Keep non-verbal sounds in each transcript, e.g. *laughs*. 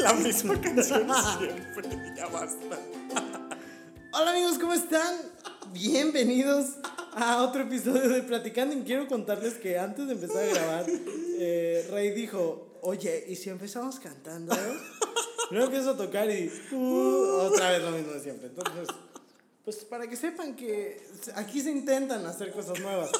*laughs* La misma canción siempre, ya basta. *laughs* Hola amigos, ¿cómo están? Bienvenidos a otro episodio de Platicando. Y quiero contarles que antes de empezar a grabar, eh, Rey dijo, oye, ¿y si empezamos cantando? *laughs* Luego empiezo a tocar y uh, otra vez lo mismo de siempre. Entonces, pues para que sepan que aquí se intentan hacer cosas nuevas.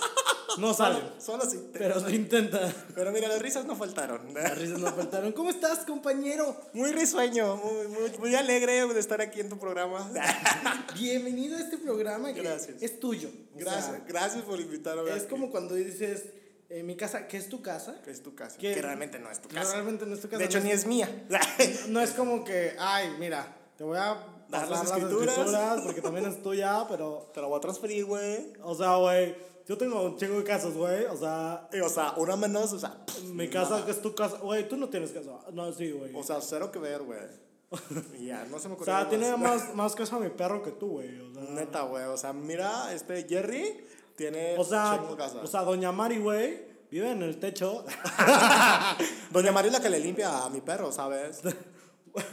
No salen, Solo sí. pero se intenta. Pero mira, las risas no faltaron. Las risas no faltaron. ¿Cómo estás, compañero? Muy risueño, muy, muy, muy alegre de estar aquí en tu programa. *laughs* Bienvenido a este programa que Gracias. es tuyo. O Gracias, sea, gracias por invitarme. es como cuando dices, eh, mi casa, ¿qué es tu casa? Que es tu casa. Que- Que realmente no es tu No, casa. realmente no es tu casa. De hecho, no ni es mía. *laughs* No es como que, ay, mira, te voy a Dar las las escrituras. escrituras porque también es tuya, pero, Te la voy a transferir, güey. o sea, güey, yo tengo un chingo de casas, güey, o sea, Y, O sea, una menos, o sea. mi casa que es tu casa, güey, tú no tienes casa. No, sí, güey. O sea, cero que ver, güey. *laughs* Ya, no se me O ocurrió. sea, nada tiene más, *laughs* más casa mi perro que tú, güey. O sea, Neta, güey. O sea, mira, este Jerry tiene. o sea, chingo casa. o sea, Doña Mari, güey, vive en el techo. *laughs* Doña María es la que le limpia a mi perro, ¿sabes?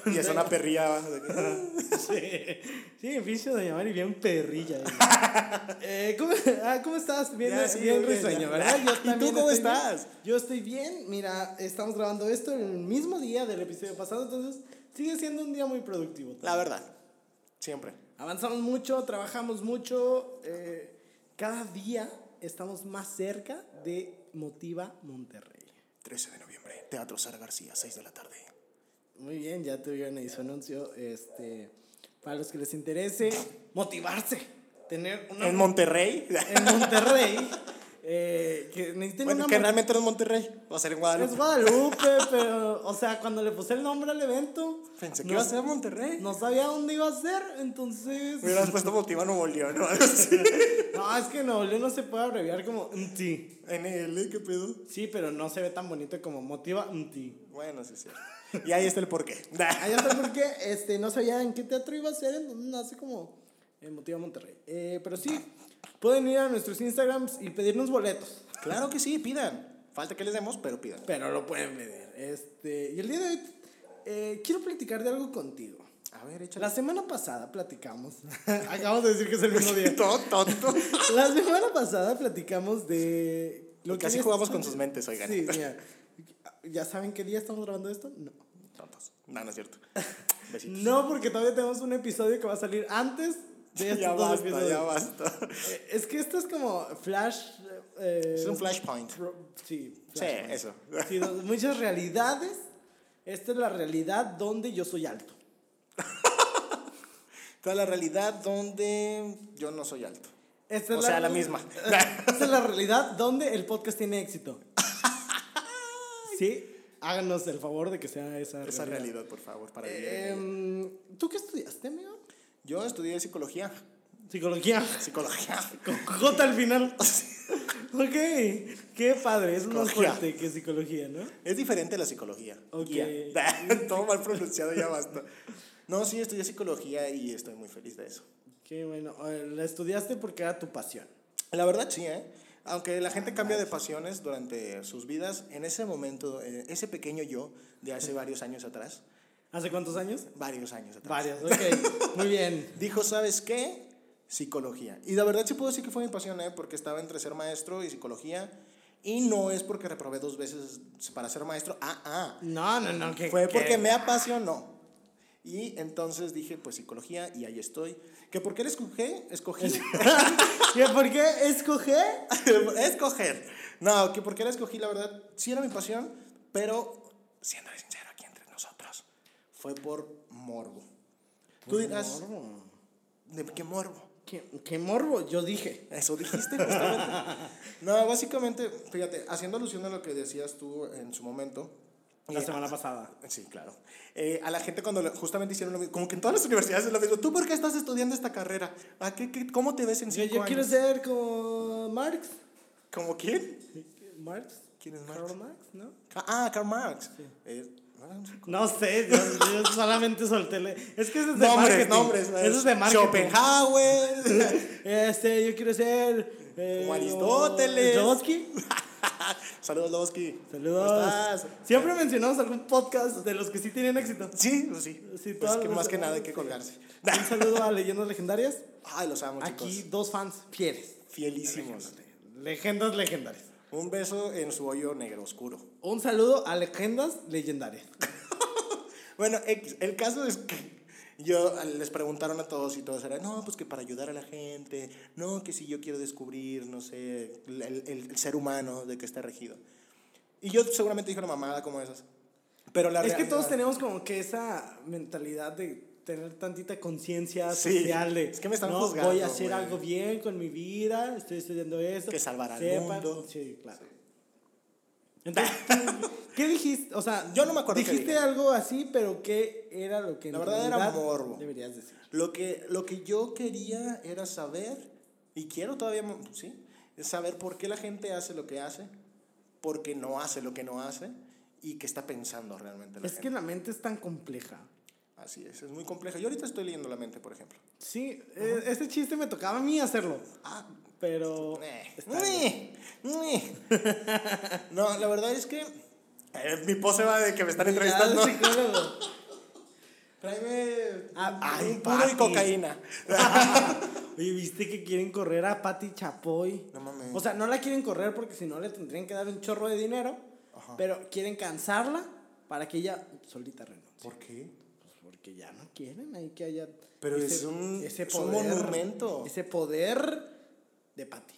Y es una perrilla. de *laughs* que- sí, sí, pinche Doña Mari, bien perrilla. güey. *laughs* eh, ¿cómo, ah, ¿Cómo estás? Bien, Ya, sí, bien bien, risueño. ¿verdad? Yo *laughs* ¿Y tú cómo bien. estás? Yo estoy bien. Mira, estamos grabando esto el mismo día del episodio pasado, entonces sigue siendo un día muy productivo. La verdad. Siempre. Avanzamos mucho, trabajamos mucho. eh, cada día estamos más cerca de Motiva Monterrey. 13 de noviembre, Teatro Sara García, 6 de la tarde. Muy bien, ya tuvieron ahí su anuncio. Este, para los que les interese, motivarse. Tener una En Monterrey. en Monterrey. eh, que necesiten Bueno, una que realmente no es Monterrey. Va a ser en Guadalupe. Es Guadalupe, pero, o sea, cuando le puse el nombre al evento, Pensé que no, iba a ser Monterrey. no sabía dónde iba a ser, entonces. Me hubieras puesto Motiva Nuevo León o algo *laughs* así. No, es que Nuevo León no se puede abreviar como NT. NL, ¿qué pedo? Sí, pero no se ve tan bonito como Motiva NT. Bueno, sí, sí. Y ahí está el porqué. *laughs* Allá está porque este, no sabía en qué teatro iba a ser, entonces nace como en Motiva Monterrey. Eh, pero sí, pueden ir a nuestros Instagrams y pedirnos boletos. Claro que sí, pidan. Falta que les demos, pero pidan. Pero lo pueden pedir. Este, y el día de hoy eh, quiero platicar de algo contigo. A ver, échale. La semana pasada platicamos. *laughs* Acabamos de decir que es el mismo día. *laughs* Todo tonto. La semana pasada platicamos de. Lo que así es- jugamos con sus mentes, oigan. Sí, mira. ¿Ya saben qué día estamos grabando esto? No. Tontos. No, no es cierto. *laughs* Besitos. No, porque todavía tenemos un episodio que va a salir antes de *laughs* estos ya dos basta, episodios. ya basta. Eh, Es que esto es como Flash. eh, Es un flashpoint. pro- Sí, Sí, Flashpoint. eso. Sí, muchas realidades. Esta es la realidad donde yo soy alto. *laughs* Toda la realidad donde yo no soy alto. Esta es O sea, la misma. Esta es la realidad donde el podcast tiene éxito. Sí, háganos el favor de que sea esa realidad. Esa realidad, por favor, para vivir en ella. Em, ¿Tú qué estudiaste, amigo? Yo estudié psicología. Psicología. Psicología. *laughs* Con J al final. *laughs* ok, qué padre, es más fuerte que psicología, ¿no? Es diferente la psicología. Ok. *laughs* Todo mal pronunciado, ya basta. No, sí, estudié psicología y estoy muy feliz de eso. Qué bueno, eh, la estudiaste porque era tu pasión. La verdad, sí, ¿eh? Aunque la gente cambia de pasiones durante sus vidas, en ese momento, eh, ese pequeño yo de hace varios años atrás, ¿Hace cuántos años? varios años atrás, Varios, ok, muy bien. *laughs* dijo, ¿sabes qué? Psicología. Y la verdad sí puedo decir que fue mi pasión, ¿eh? Porque estaba entre ser maestro y psicología. Y no es porque reprobé dos veces para ser maestro. Ah, ah. No, no, no, que Fue que- porque me apasionó. Y entonces dije, pues psicología, y ahí estoy. ¿Que por qué la escogí? Escogí. ¿Y *laughs* por qué escogé? Escoger. No, que por qué la escogí, la verdad, sí era mi pasión, pero siendo sincero aquí entre nosotros, fue por morbo. Tú dirás, Morbo. ¿de qué morbo? ¿Qué, qué morbo? Yo dije. Eso dijiste justamente. *laughs* no, básicamente, fíjate, haciendo alusión a lo que decías tú en su momento. La eh, semana pasada. Sí, claro. Eh, a la gente cuando justamente hicieron lo mismo, como que en todas las universidades es lo mismo. ¿Tú por qué estás estudiando esta carrera? ¿A qué, qué- ¿Cómo te ves en Yo, cinco yo años? quiero ser como Marx. ¿Como quién? ¿Marx? ¿Quién es Marx? Karl Marx, ¿no? Ca- Ah, Karl Marx. Eh, no, no sé yo, yo solamente solté. Es que eso es de Nombres, nombres. Eso es de marketing. Schopenhauer. *laughs* Este, yo quiero ser. Eh, Como Aristóteles. Jodorowsky. *laughs* *laughs* Saludos, Loboski. Saludos. ¿Cómo estás? Siempre mencionamos algún podcast de los que sí tienen éxito. Sí, pues sí. Sí, pues que más que nada hay que colgarse. Un *laughs* saludo a Leyendas Legendarias. Ay, los amo, Aquí chicos. dos fans fieles. Fielísimos. Leyendas legendarias. Un beso en su hoyo negro oscuro. Un saludo a Leyendas Legendarias. *laughs* Bueno, el caso es que yo les preguntaron a todos y todos eran, no, pues que para ayudar a la gente, no, que si yo quiero descubrir, no sé, el, el- el ser humano de que está regido. Y yo seguramente dije una mamada como esas. Pero la es que realidad- todos tenemos como que esa mentalidad de tener tantita conciencia Sí, social de es que me están no, juzgando, voy a hacer güey. algo bien con mi vida, estoy estudiando esto. Que salvar al sepan- mundo. Sí, claro. Entonces, *laughs* ¿qué dijiste? O sea, Yo no me acuerdo Dijiste algo así, pero ¿qué era lo que La verdad era morbo. Deberías decir. Lo que, lo que yo quería era saber, y quiero todavía, sí, es saber por qué la gente hace lo que hace, por qué no hace lo que no hace, y qué está pensando realmente la Es gente. que la mente es tan compleja. Así es, es muy complejo. Yo ahorita estoy leyendo la mente, por ejemplo. Sí, eh, este chiste me tocaba a mí hacerlo. Ah, Pero. eh, eh, eh. No, la verdad es que eh, mi pose va de que me están entrevistando. *laughs* Tráeme Ah, un puro y Pati. cocaína. *laughs* Oye, ¿viste que quieren correr a Patti Chapoy? No mames. O sea, no la quieren correr porque si no le tendrían que dar un chorro de dinero. Pero quieren cansarla para que ella solita renuncie. ¿Por qué? Pues porque ya no quieren ahí que haya. Pero es un- es un monumento. Ese poder de Patti.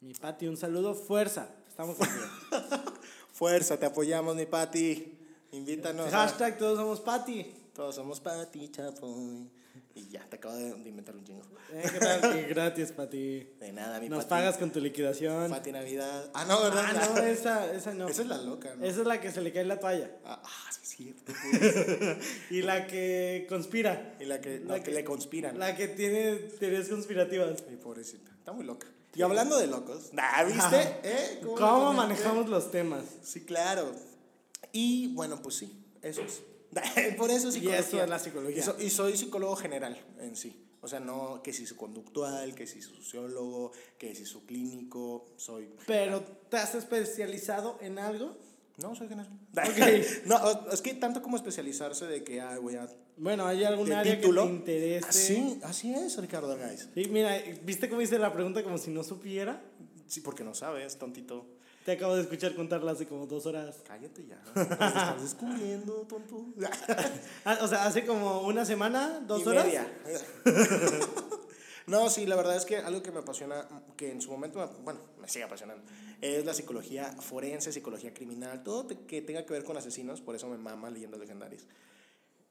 Mi Patti, un saludo, fuerza. Estamos contigo. *laughs* Fuerza, te apoyamos, mi Pati. Invítanos. a- Hashtag todos somos Patti. Todos somos Pati Chapoy. Y ya, te acabo de, de inventar un chingo. Eh, ¿Qué tal? *laughs* Gratis, Patti. De nada, mi Nos Pati. pagas con tu liquidación. Pati Navidad. Ah, no, ¿verdad? Ah, no, esa, esa no. Esa es la loca, ¿no? Esa es la que se le cae la toalla. Ah, ah, sí, cierto. *laughs* Y la que conspira. y la que, La que que- le conspiran. La que tiene teorías conspirativas. Mi pobrecita. Está muy loca. Y hablando de locos. Nah, ¿viste? ¿Eh? ¿Cómo, comenté? manejamos los temas? Sí, claro. Y bueno, pues sí, eso es. *laughs* Por eso Y psicología. eso es la psicología. Y, so- y soy psicólogo general en sí. O sea, no que si su conductual, que si su sociólogo, que si su clínico, soy... Pero, ¿te has especializado en algo? No, soy general. Ok. *laughs* no, es que tanto como especializarse de que ay, voy a... Bueno, ¿hay algún área título. que te interese? Así, así es, Ricardo Argaiz. Sí, mira, ¿viste cómo hice la pregunta como si no supiera? Sí, porque no sabes, tontito. Te acabo de escuchar contarla hace como dos horas. Cállate ya. *laughs* Te estás descubriendo, tonto. *laughs* Ah, o sea, hace como una semana, dos Y horas. media. *laughs* no, sí, la verdad es que algo que me apasiona, que en su momento, me- bueno, me sigue apasionando, es la psicología forense, psicología criminal, todo que tenga que ver con asesinos, por eso me mama leyendas legendarias.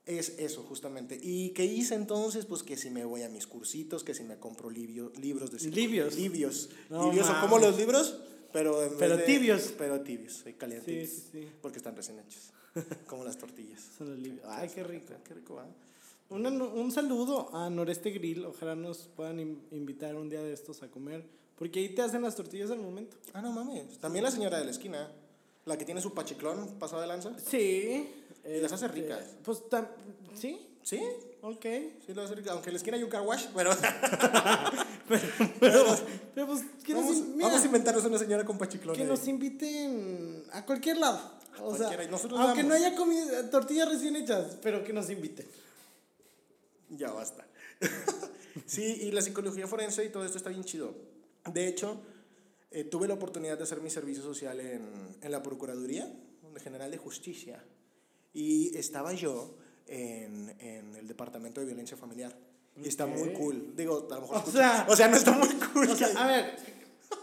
Es eso, justamente. ¿Y qué hice entonces? Pues que si me voy a mis cursitos, que si me compro libio- libros de psico- Libios. Libios. No libios mames. como los libros, pero en vez Pero de- tibios. Pero tibios, y calientitos. Sí, sí, sí. Porque están recién hechos. *laughs* como las tortillas. Son los libios. Ay, qué rico. Qué rico, ¿va? Un, un saludo a Noreste Grill. Ojalá nos puedan in- invitar un día de estos a comer. Porque ahí te hacen las tortillas al momento. Ah, no mames. También la señora de la esquina, la que tiene su pachiclón pasado de lanza. Sí. Y las hace ricas. Pues, tam- sí, Sí, ok. sí, las hace ricas. Aunque en la esquina hay un car wash, pero *laughs* Pero, pero pues, que, vamos, nos, in- mira, vamos a inventarnos una señora con pachiclón. que ahí. nos inviten a cualquier lado. O sea, aunque no haya comida, tortillas recién hechas, pero que nos inviten. Ya basta. *laughs* sí, y la psicología forense y todo esto está bien chido. De hecho, eh, tuve la oportunidad de hacer mi servicio social en, en la Procuraduría General de Justicia. Y estaba yo en, en el Departamento de Violencia Familiar. Y está muy cool. Digo, a lo mejor. O sea- o sea, no está muy cool. O sea, que- a ver,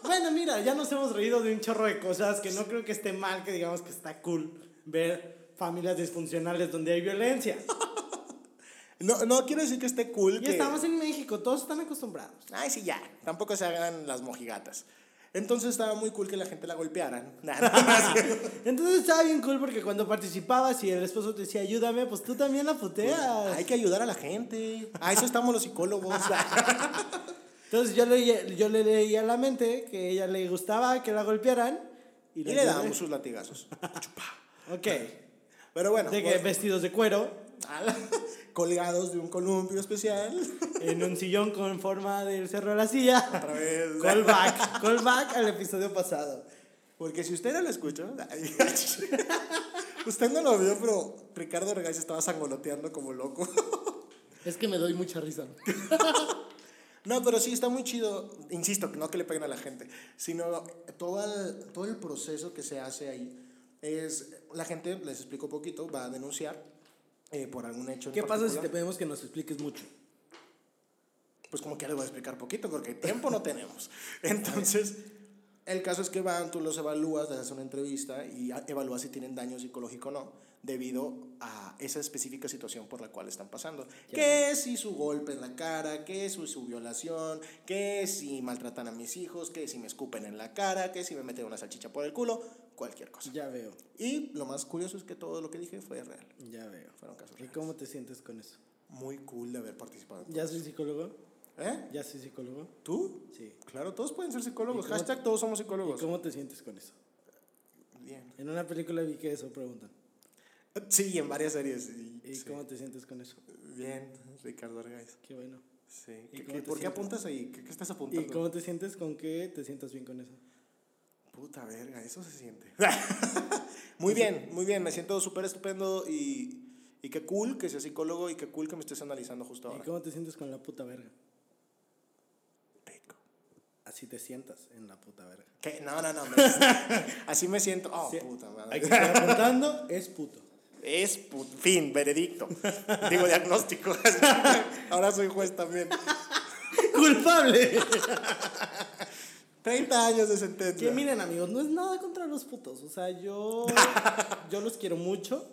bueno, mira, ya nos hemos reído de un chorro de cosas que no creo que esté mal, que digamos que está cool ver familias disfuncionales donde hay violencia. *laughs* no, no quiero decir que esté cool. Y que... estamos en México, todos están acostumbrados. Ay, sí, ya. Tampoco se hagan las mojigatas. Entonces estaba muy cool que la gente la golpearan. *laughs* Nada. Entonces estaba bien cool porque cuando participabas y el esposo te decía, ayúdame, pues tú también la puteas. Hay que ayudar a la gente. A eso estamos los psicólogos. *laughs* Entonces yo le, yo le leía a la mente que a ella le gustaba que la golpearan. Y, le ayudé. damos sus latigazos. Chupa. Ok. Pero bueno, De que pues, vestidos de cuero, *laughs* colgados de un columpio especial. *laughs* en un sillón con forma del cerro de la silla. Otra vez. *laughs* Callback, callback al episodio pasado. Porque si usted no lo escuchó, usted no lo vio, pero Ricardo Regais estaba sangoloteando como loco. Es que me doy mucha risa. No, pero sí, está muy chido. Insisto, no que le peguen a la gente, sino todo el, todo el proceso que se hace ahí es, la gente, les explico un poquito, va a denunciar eh, por algún hecho. en ¿Qué pasa si te pedimos que nos expliques mucho? Pues como que les voy a explicar poquito, porque tiempo no tenemos. *laughs* Entonces, el caso es que van, tú los evalúas, les haces una entrevista y evalúas si tienen daño psicológico o no, debido a esa específica situación por la cual están pasando. Que si su golpe en la cara, que si su violación, que si maltratan a mis hijos, que si me escupen en la cara, que si me meten una salchicha por el culo, cualquier cosa. Ya veo, Y lo más curioso es que todo lo que dije fue real. ya veo. Fueron casos ¿Y reales. cómo te sientes con eso? Muy cool de haber participado. en ¿Ya soy psicólogo? ¿Eh? ¿Ya soy psicólogo? ¿Tú? Sí. Claro, todos pueden ser psicólogos. ¿Y Hashtag todos somos ¿Y psicólogos. cómo te sientes con eso? Bien. En una película vi que eso preguntan. Sí, en varias series. y- ¿Y sí. cómo te sientes con eso? Bien, Ricardo Argaiz. Qué bueno. Sí. ¿Y ¿Qué- qué- ¿Por qué apuntas ahí? ¿Qué, qué estás ¿Y apuntando? cómo te sientes con que te sientas bien con eso? Puta verga, eso se siente. *laughs* muy bien, muy bien. Me siento súper estupendo y, y qué cool que seas psicólogo y qué cool que me estés analizando justo ¿Y ahora. cómo te sientes con la puta verga? Rico. Así te sientas en la puta verga. ¿Qué? No, no, no. *laughs* me- así me siento. Oh, Sí. puta madre. Estar apuntando, es puto. Es put- fin, veredicto. Digo, diagnóstico. *laughs* Ahora soy juez también. ¡Culpable! 30 años de sentencia. que miren, amigos, no es nada contra los putos. O sea, yo, *laughs* yo los quiero mucho.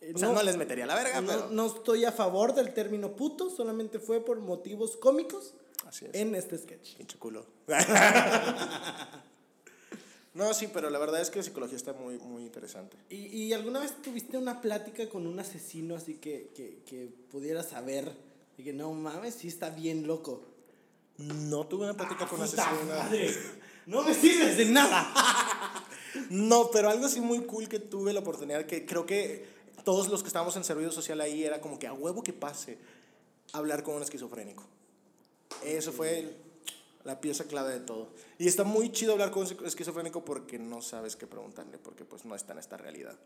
Eh, O sea, no, les metería la verga, no- pero. no estoy a favor del término puto, solamente fue por motivos cómicos Así es. en este sketch. Pinche culo. *laughs* no, sí, pero la verdad es que la psicología está muy, muy interesante. ¿Y, y alguna vez tuviste una plática con un asesino así que, que, que pudieras saber y que no mames, sí está bien loco? No tuve una plática con Ah, ¡Puta asesina. *laughs* No me sirves de nada. *laughs* No, pero algo así muy cool que tuve la oportunidad, que creo que todos los que estábamos en servicio social ahí era como que a huevo que pase hablar con un esquizofrénico. Eso fue el- la pieza clave de todo. Y está muy chido hablar con un esquizofrénico porque no sabes qué preguntarle, porque pues no está en esta realidad.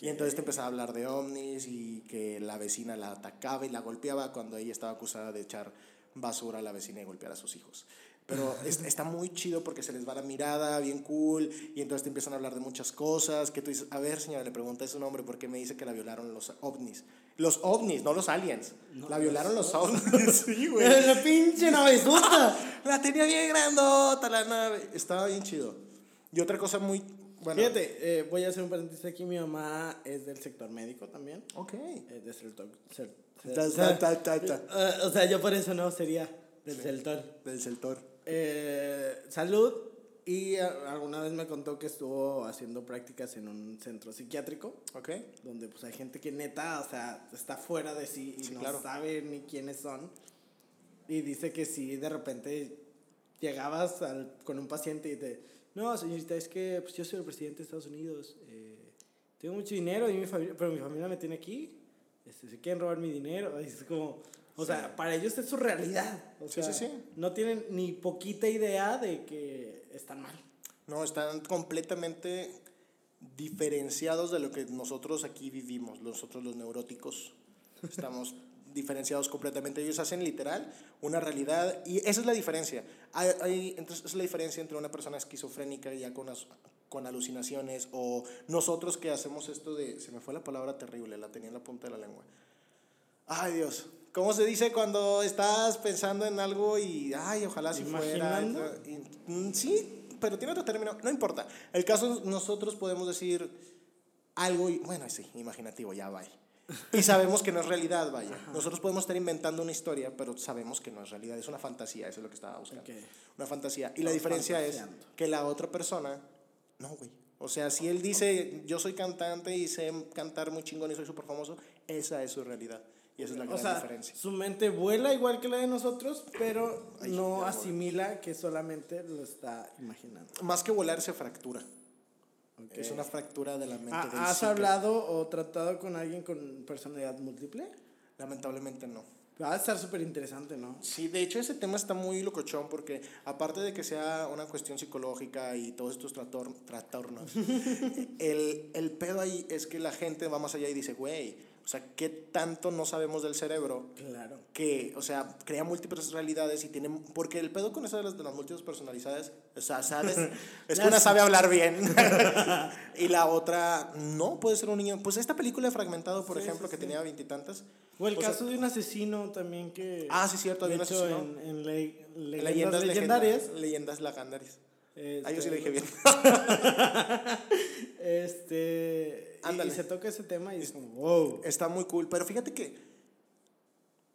Y entonces te empezaba a hablar de ovnis y que la vecina la atacaba y la golpeaba cuando ella estaba acusada de echar basura a la vecina y golpear a sus hijos. Pero es- está muy chido porque se les va la mirada, bien cool, y entonces te empiezan a hablar de muchas cosas, que tú dices, a ver señora, le pregunté su nombre porque me dice que la violaron los ovnis. Los ovnis, no los aliens. la violaron los ovnis, *laughs* sí, güey. *laughs* la pinche navezota. La tenía bien grandota la nave. Estaba bien chido. Y otra cosa muy... Bueno, Fíjate, eh, voy a hacer un paréntesis aquí. Mi mamá es del sector médico también. Ok. Es del sector. Ta, ta, ta. Eh, o sea, yo por eso no sería del sector. Del sector. Eh, salud. Y a- alguna vez me contó que estuvo haciendo prácticas en un centro psiquiátrico. Ok. Donde pues hay gente que neta, o sea, está fuera de sí y Sí, no claro. sabe ni quiénes son. Y dice que si de repente llegabas al- con un paciente y te, no, señorita, es que pues, yo soy el presidente de Estados Unidos, eh, tengo mucho dinero, y mi familia, pero mi familia me tiene aquí, este, se quieren robar mi dinero, y es como, o sea, para ellos es su realidad. O Sí, sea, sí, sí. No tienen ni poquita idea de que están mal. No, están completamente diferenciados de lo que nosotros aquí vivimos, nosotros los neuróticos. *laughs* Estamos diferenciados completamente. Ellos hacen literal una realidad y esa es la diferencia. Hay, hay- entonces, esa es la diferencia entre una persona esquizofrénica ya con, con alucinaciones o nosotros que hacemos esto de... Se me fue la palabra terrible, la tenía en la punta de la lengua. Ay Dios, ¿cómo se dice cuando estás pensando en algo y, ay, ojalá si fuera? Y- mm, sí, pero tiene otro término, no importa. El caso es nosotros podemos decir algo y, bueno, sí, imaginativo, ya vaya. Y sabemos que no es realidad, vaya. Nosotros podemos estar inventando una historia, pero sabemos que no es realidad, es una fantasía, eso es lo que estaba buscando. Ok. Una fantasía. Y la Estamos diferencia es que la otra persona, no, güey. O sea, si él dice, yo soy cantante y sé cantar muy chingón y soy súper famoso, esa es su realidad. Y esa es la O gran sea, diferencia. su mente vuela igual que la de nosotros, pero Ay, no asimila que solamente lo está imaginando. Más que volar, se fractura. Es una fractura de la mente. ¿Ha- del ¿Has hablado o tratado con alguien con personalidad múltiple? Lamentablemente no. Va a estar súper interesante, ¿no? Sí, de hecho ese tema está muy locochón porque aparte de que sea una cuestión psicológica y todos estos trator- trastornos, *laughs* el, el pedo ahí es que la gente va más allá y dice, güey, o sea, ¿qué tanto no sabemos del cerebro? Claro. que, o sea, crea múltiples realidades y tiene, porque el pedo con eso de las, de las múltiples personalidades, o sea, ¿sabes? *laughs* Es que una sabe hablar bien *laughs* *laughs* y la otra no, puede ser un niño. Pues esta película de Fragmentado, por Sí, ejemplo, sí, que sí. tenía veintitantas. O el O sea, caso de un asesino también que... Ah, sí, cierto, había de un asesino. En, en le- leyendas, Leyendas legendarias. Leyendas legendarias. Ah, yo sí este, lo dije bien. Este... y- Ándale. Y, se toca ese tema y es como, wow. Está muy cool, pero fíjate que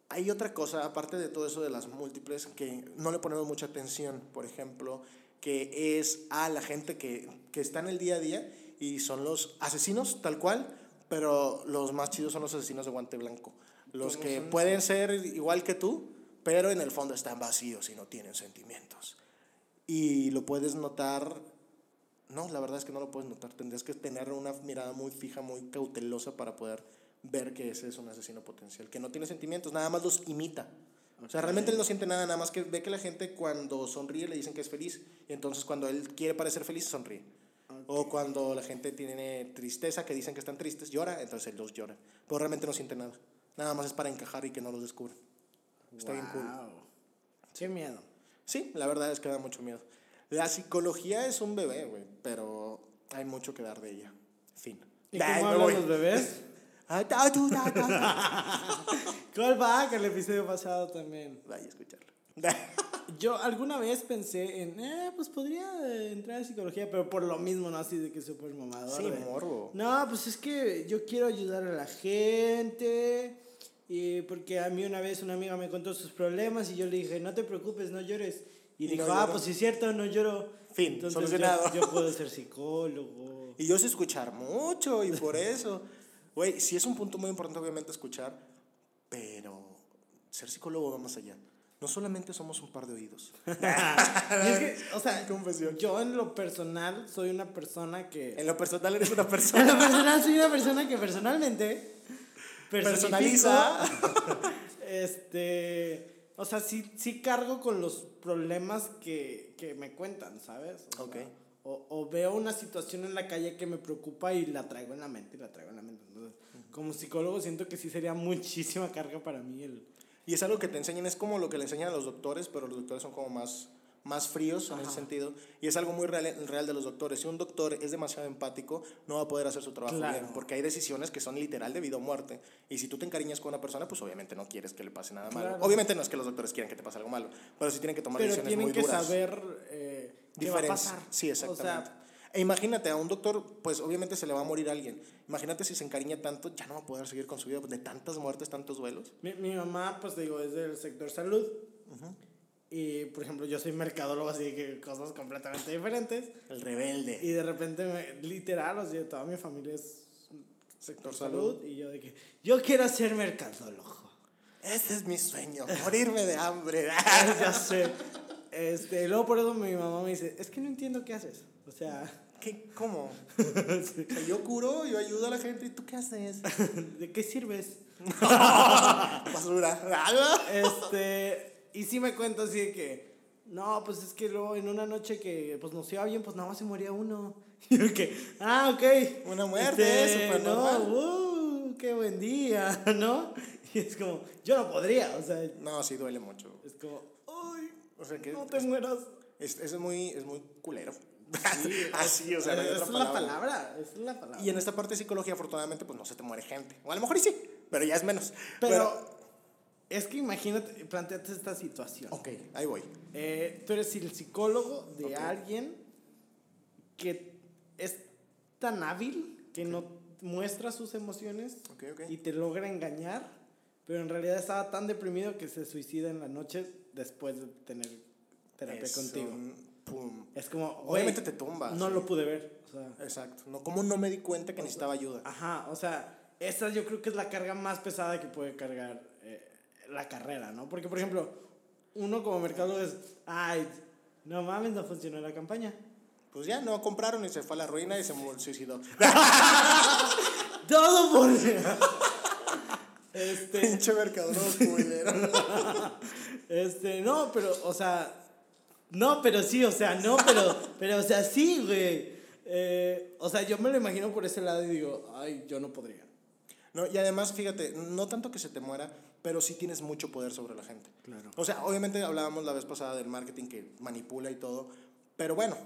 hay otra cosa, aparte de todo eso de las múltiples, que no le ponemos mucha atención, por ejemplo, que es a la gente que, que está en el día a día y son los asesinos, tal cual, pero los más chidos son los asesinos de guante blanco. Los ¿Cómo que son? pueden ser igual que tú, pero en el fondo están vacíos y no tienen sentimientos. Y lo puedes notar no, la verdad es que no lo puedes notar. Tendrías que tener una mirada muy fija, muy cautelosa para poder ver que ese es un asesino potencial, que no tiene sentimientos, nada más los imita. O sea, realmente él no siente nada, nada más que ve que la gente cuando sonríe le dicen que es feliz y entonces cuando él quiere parecer feliz sonríe. O cuando la gente tiene tristeza, que dicen que están tristes, llora, entonces él los llora. Pero realmente no siente nada. Nada más es para encajar y que no los descubran. Está bien cool. Wow. Qué miedo. Sí, la verdad es que da mucho miedo. La psicología es un bebé, güey, pero hay mucho que dar de ella. Fin. ¿Y Ay, cómo hablan los bebés? Que el episodio pasado también. Vaya a escucharlo. *laughs* Yo alguna vez pensé en, eh, pues podría eh, entrar a psicología, pero por lo mismo, ¿no? Así de que súper mamador. Sí, morbo. No, pues es que yo quiero ayudar a la gente. Y porque a mí una vez una amiga me contó sus problemas y yo le dije, no te preocupes, no llores. Y, Y dijo, no ah, pues sí es cierto, no lloro. Fin, Entonces solucionado. Yo, yo puedo ser psicólogo. *laughs* Y yo sé escuchar mucho y por eso. Güey, sí es un punto muy importante, obviamente, escuchar, pero ser psicólogo va más allá. No solamente somos un par de oídos. *laughs* Es que, o sea, *laughs* Confesión. yo en lo personal soy una persona que... En lo personal eres una En persona. lo personal soy una persona que personalmente Personaliza. *laughs* este, o sea, sí, sí cargo con los problemas que, que me cuentan, ¿sabes? O, Ok. sea, o, o veo una situación en la calle que me preocupa y la traigo en la mente y la traigo en la mente. Entonces, como psicólogo siento que sí sería muchísima carga para mí el... Y es algo que te enseñan, es como lo que le enseñan a los doctores, pero los doctores son como más, más fríos en ese sentido. Y es algo muy real, real de los doctores. Si un doctor es demasiado empático, no va a poder hacer su trabajo Claro. bien, porque hay decisiones que son literal de vida o muerte. Y si tú te encariñas con una persona, pues obviamente no quieres que le pase nada malo. Claro. Obviamente no es que los doctores quieran que te pase algo malo, pero sí tienen que tomar Pero decisiones tienen muy que duras. saber eh, qué va a pasar. Sí, exactamente. O sea, e imagínate, a un doctor, pues obviamente se le va a morir alguien. Imagínate si se encariña tanto, ya no va a poder seguir con su vida de tantas muertes, tantos duelos. Mi, mi mamá, pues digo, es del sector salud. Y, por ejemplo, yo soy mercadólogo, así que cosas completamente diferentes. El rebelde. Y de repente, me, literal, o sea, toda mi familia es Sector salud. salud. Y yo de que, yo quiero ser mercadólogo. Ese es mi sueño, morirme de hambre. *laughs* ya sé. Este, luego por eso mi mamá me dice, es que no entiendo qué haces. O sea, ¿Qué? ¿Cómo? *laughs* O sea, yo curo, yo ayudo a la gente, ¿y tú qué haces? *laughs* ¿de qué sirves? Basura. Este, y sí me cuento así de que, no, pues es que luego en una noche que pues nos iba bien, pues nada más se moría uno. *laughs* Y yo que, ah, ok. Una muerte, súper no, uh, qué buen día, *laughs* ¿no? Y es como, yo no podría, o sea, No, sí duele mucho. es como, ay, O sea que no te mueras. es, es muy, es muy culero. *laughs* Así, o sea, no hay otra es la palabra. palabra, esa es la palabra. Y en esta parte de psicología, afortunadamente, pues no se te muere gente. O a lo mejor y sí, pero ya es menos. Pero, es que imagínate, planteate esta situación. ok, ahí voy. Eh, tú eres el psicólogo de alguien que es tan hábil que no muestra sus emociones Ok, ok. y te logra engañar, pero en realidad estaba tan deprimido que se suicida en la noche después de tener terapia contigo. pum. Es como, Obviamente te tumbas. No sí. lo pude ver. O sea, Exacto. No, ¿Cómo no me di cuenta que necesitaba ayuda? ajá, o sea, esa yo creo que es la carga más pesada que puede cargar la carrera, ¿no? Porque, por ejemplo, uno como mercado es, ay, no mames, no funcionó la campaña. Pues ya no compraron y se fue a la ruina y se suicidó. *laughs* Todo por... *laughs* Este, Pinche mercador *laughs* este, no, pero, o sea, no, pero sí, o sea, no, pero, pero, o sea, sí, güey. Eh, o sea, yo me lo imagino por ese lado y digo, ay, yo no podría. No, y además, fíjate, no tanto que se te muera, pero sí tienes mucho poder sobre la gente. Claro. O sea, obviamente hablábamos la vez pasada del marketing que manipula y todo, pero bueno,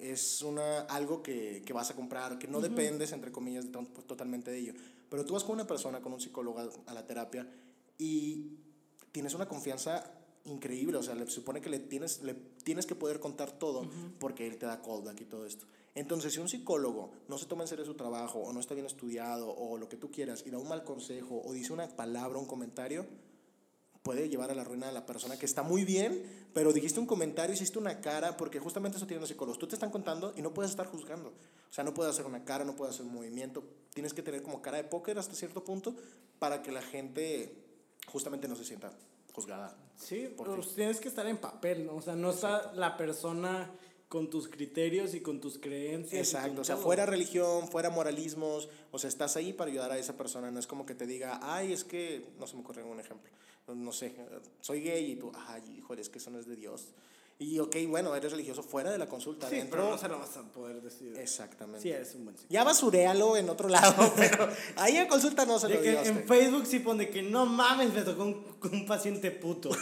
es una, algo que, que vas a comprar, que no dependes, entre comillas, to- totalmente de ello. Pero tú vas con una persona, con un psicólogo a, la terapia y tienes una confianza increíble, o sea, le supone que le tienes, le tienes que poder contar todo porque él te da callback y todo esto. Entonces, si un psicólogo no se toma en serio su trabajo o no está bien estudiado o lo que tú quieras y da un mal consejo o dice una palabra, un comentario, puede llevar a la ruina a la persona que está muy bien, pero dijiste un comentario, hiciste una cara, porque justamente eso tienen los psicólogos. Tú te están contando y no puedes estar juzgando. O sea, no puedes hacer una cara, no puedes hacer un movimiento. Tienes que tener como cara de póker hasta cierto punto para que la gente justamente no se sienta juzgada. Sí, Por pues tienes que estar en papel, ¿no? O sea, no está la persona con tus criterios y con tus creencias. Exacto, o sea, todo. fuera religión, fuera moralismos, o sea, estás ahí para ayudar a esa persona, no es como que te diga, ay, es que, no se me ocurre un ejemplo, no sé, soy gay y tú, ay, híjole, es que eso no es de Dios. Y ok, bueno, eres religioso fuera de la consulta, Sí, dentro. pero no se lo vas a poder decir. Exactamente. Sí, eres un buen psicólogo. Ya basuréalo en otro lado, *laughs* pero ahí en consulta no se De lo digas. en Facebook sí pone que no mames, me tocó un, un paciente puto. *laughs*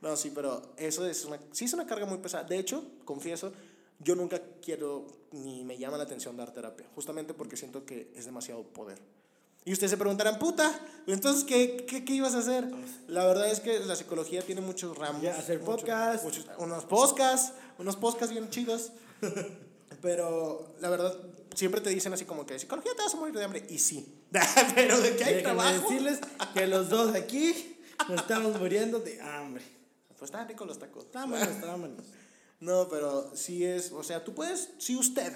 No, sí, pero eso es una, sí es una carga muy pesada. De hecho, confieso, yo nunca quiero ni me llama la atención dar terapia, justamente porque siento que es demasiado poder. Y ustedes se preguntarán, puta, entonces, ¿qué, qué, qué ibas a hacer? La verdad es que la psicología tiene muchos ramos. Ya, hacer muchos- podcast. muchos- unos podcasts, unos podcasts bien chidos. *laughs* Pero la verdad, siempre te dicen así como que psicología te vas a morir de hambre. Y sí. *laughs* pero de que hay Déjenme trabajo. decirles que los dos aquí nos estamos muriendo de hambre. Pues están ricos los tacos. Vámonos, vámonos. *laughs* No, pero sí es, o sea, tú puedes, si usted,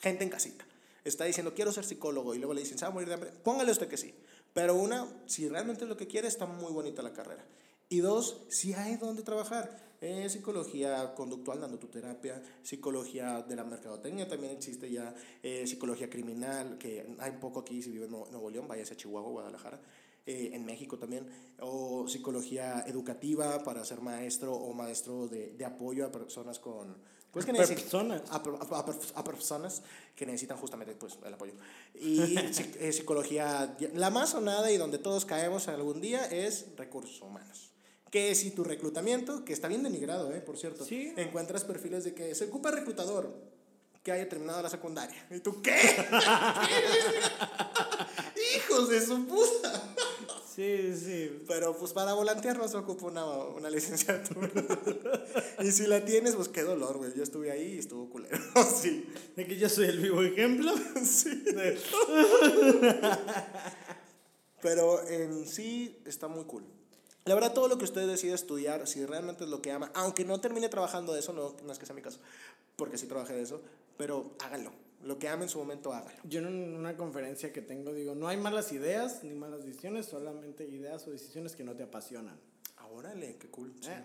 gente en casita, está diciendo quiero ser psicólogo y luego le dicen se va a morir de hambre, póngale usted que sí. Pero una, si realmente es lo que quiere, está muy bonita la carrera. Y dos, si hay donde trabajar. Eh, psicología conductual, dando tu terapia, psicología de la mercadotecnia, también existe ya eh, psicología criminal, que hay un poco aquí, si vive en Nuevo León, vaya a Chihuahua, Guadalajara, eh, en México también, o psicología educativa para ser maestro o maestro de, de apoyo a personas con... Pues que Personas. a, a a personas que necesitan justamente pues, el apoyo. Y *laughs* eh, psicología, la más sonada y donde todos caemos algún día es recursos humanos. Que si tu reclutamiento, que está bien denigrado, eh, por cierto, Sí. encuentras perfiles de que se ocupa reclutador que haya terminado la secundaria. ¿Y tú qué? *laughs* *laughs* ¡Hijos de su puta! Sí, sí. Pero pues para volantear no se ocupa una, una licenciatura. *laughs* y si la tienes, pues qué dolor, güey. Yo estuve ahí y estuvo culero. *laughs* sí. De que yo soy el vivo ejemplo. *laughs* sí. De- Pero en sí está muy cool. La verdad, todo lo que usted decida estudiar, si realmente es lo que ama, aunque no termine trabajando de eso, no, no es que sea mi caso, porque sí trabajé de eso, pero hágalo. Lo que ame en su momento, hágalo. Yo en una conferencia que tengo digo, no hay malas ideas ni malas decisiones, solamente ideas o decisiones que no te apasionan. Ah, órale, qué cool. Eh,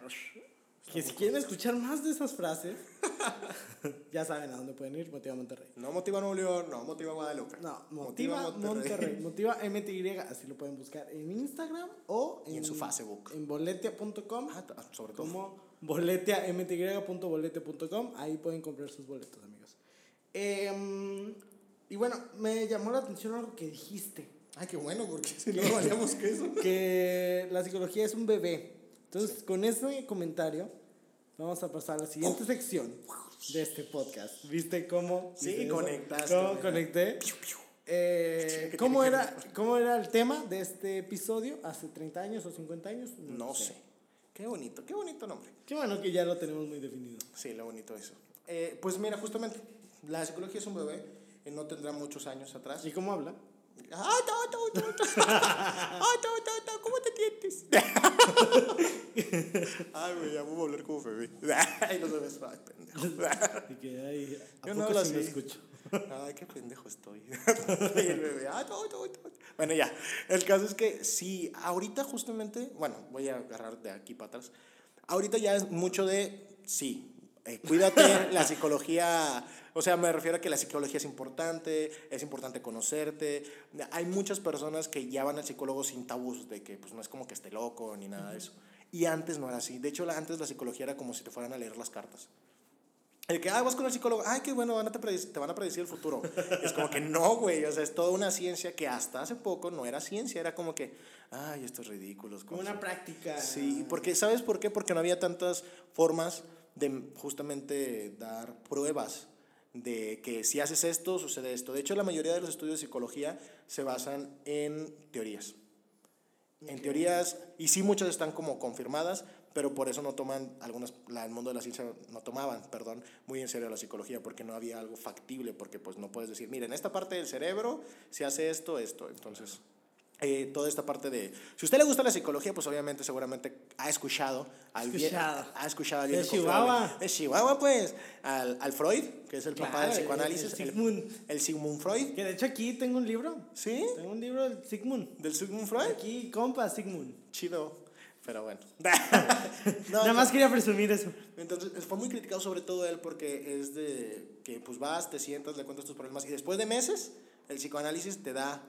Que si quieren escuchar más de esas frases, *laughs* ya saben a dónde pueden ir, Motiva Monterrey. No motiva Nuevo León, no motiva Guadalupe. No, Motiva, Monterrey. *laughs* Motiva MTY, así lo pueden buscar en Instagram o Y en su Facebook. En boletia.com. Ah, sobre todo. como boletia, mty.bolete.com. Ahí pueden comprar sus boletos, amigos. Em, y bueno, me llamó la atención algo que dijiste. Ay, qué bueno, porque si no valíamos que eso. *laughs* Que la psicología es un bebé. Entonces, con ese comentario, vamos a pasar a la siguiente sección de este podcast. ¿Viste cómo? Sí, eso? conectaste, ¿Cómo mira. conecté? Eh, ¿Qué ¿cómo, tiene que era, ¿Cómo era el tema de este episodio hace 30 años o 50 años? No sé. Qué bonito, qué bonito nombre. Qué bueno que ya lo tenemos muy definido. Sí, lo bonito eso. Eh, pues mira, justamente, la psicología es un bebé, eh, no tendrá muchos años atrás. ¿Y cómo habla? ¡Ay, to, to, to, to! ¡Ay, to, to, to! ¿Cómo te sientes? Ay, güey, ya voy a hablar como bebé. Ay, no sabes, ay, pendejo. Y que, ay, ¿a Yo no hablo sí así. escucho? Ay, qué pendejo estoy. Y el bebé, "Ay, to, to, to". Bueno, ya. El caso es que sí, ahorita justamente, bueno, voy a agarrar de aquí para atrás. Ahorita ya es mucho de, sí, eh, cuídate, la psicología, o sea, me refiero a que la psicología es importante, es importante conocerte. Hay muchas personas que ya van al psicólogo sin tabús, de que pues no es como que esté loco ni nada de eso. Y antes no era así. De hecho, antes la psicología era como si te fueran a leer las cartas. El que, ah, vas con el psicólogo, ay, qué bueno, van a te, te van a predecir el futuro. *laughs* es como que no, güey, o sea, es toda una ciencia que hasta hace poco no era ciencia, era como que, ay, estos ridículos. Como cosas". una práctica. Sí, porque ¿sabes por qué? Porque no había tantas formas de justamente dar pruebas de que si haces esto, sucede esto. De hecho, la mayoría de los estudios de psicología se basan en teorías. En teorías, y sí muchas están como confirmadas, pero por eso no toman, algunas, la, el mundo de la ciencia no tomaban, perdón, muy en serio la psicología, porque no había algo factible, porque pues no puedes decir, mira, en esta parte del cerebro se hace esto, esto, entonces... eh, toda esta parte de... Si a usted le gusta la psicología, pues obviamente seguramente ha escuchado al vie- Escuchado. ha escuchado al De viejo Chihuahua. confiable. De Chihuahua, pues. Al, al Freud, que es el papá Claro, del el- psicoanálisis. el Sigmund. El, Sigmund Freud. Que de hecho aquí tengo un libro. ¿Sí? Tengo un libro del Sigmund. Del Sigmund Freud. Aquí, compa, Sigmund. Chido. Pero bueno. *laughs* No, Nada no. más quería presumir eso. Entonces, fue muy criticado sobre todo él porque es de que pues vas, te sientas, le cuentas tus problemas y después de meses el psicoanálisis te da